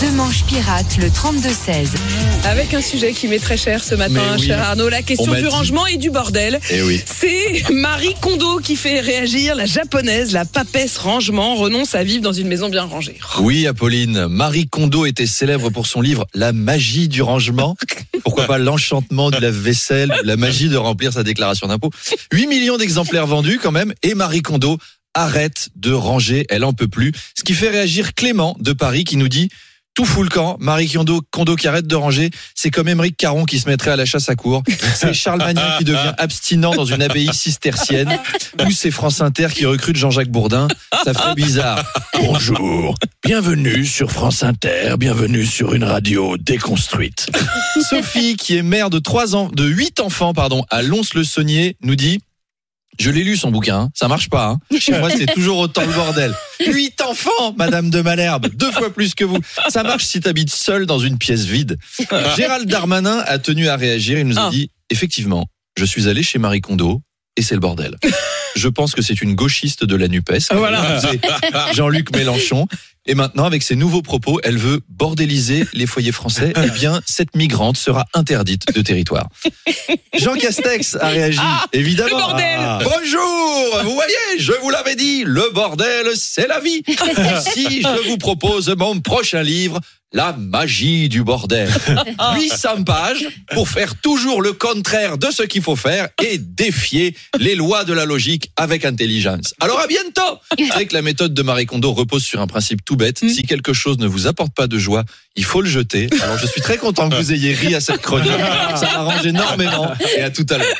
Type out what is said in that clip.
Deux manches pirates, le 32-16. Avec un sujet qui m'est très cher ce matin, oui. cher Arnaud, la question du dit. rangement et du bordel. Eh oui. C'est Marie Kondo qui fait réagir la japonaise, la papesse rangement, renonce à vivre dans une maison bien rangée. Oui, Apolline. Marie Kondo était célèbre pour son livre La magie du rangement. Pourquoi pas l'enchantement du lave-vaisselle, la magie de remplir sa déclaration d'impôt. 8 millions d'exemplaires vendus quand même. Et Marie Kondo arrête de ranger, elle en peut plus. Ce qui fait réagir Clément de Paris qui nous dit tout fout le camp. Marie Kondo, Kondo qui arrête de ranger, c'est comme Émeric Caron qui se mettrait à la chasse à cour. C'est Charles Magnin qui devient abstinent dans une abbaye cistercienne. Ou c'est France Inter qui recrute Jean-Jacques Bourdin. Ça ferait bizarre. Bonjour, bienvenue sur France Inter, bienvenue sur une radio déconstruite. Sophie, qui est mère de trois ans, de huit enfants, pardon, à Lons-le-Saunier, nous dit. Je l'ai lu son bouquin, hein. ça marche pas. Hein. Chez moi, c'est toujours autant le bordel. Huit enfants, Madame de Malherbe, deux fois plus que vous. Ça marche si t'habites seul dans une pièce vide. Gérald Darmanin a tenu à réagir. Il nous a Ah. dit effectivement, je suis allé chez Marie Kondo et c'est le bordel. Je pense que c'est une gauchiste de la Nupes. comme Voilà. Jean-Luc Mélenchon. Et maintenant, avec ses nouveaux propos, elle veut bordéliser les foyers français. Eh bien, cette migrante sera interdite de territoire. Jean Castex a réagi, Ah, évidemment. le bordel. Ah. Bonjour, vous voyez, je vous l'avais dit, le bordel, c'est la vie. Si je vous propose mon prochain livre, La magie du bordel. 800 pages pour faire toujours le contraire de ce qu'il faut faire et défier les lois de la logique avec intelligence. Alors à bientôt que la méthode de Marie Kondo repose sur un principe tout bête. Si quelque chose ne vous apporte pas de joie, il faut le jeter. Alors je suis très content que vous ayez ri à cette chronique. Ça m'arrange énormément. Et à tout à l'heure.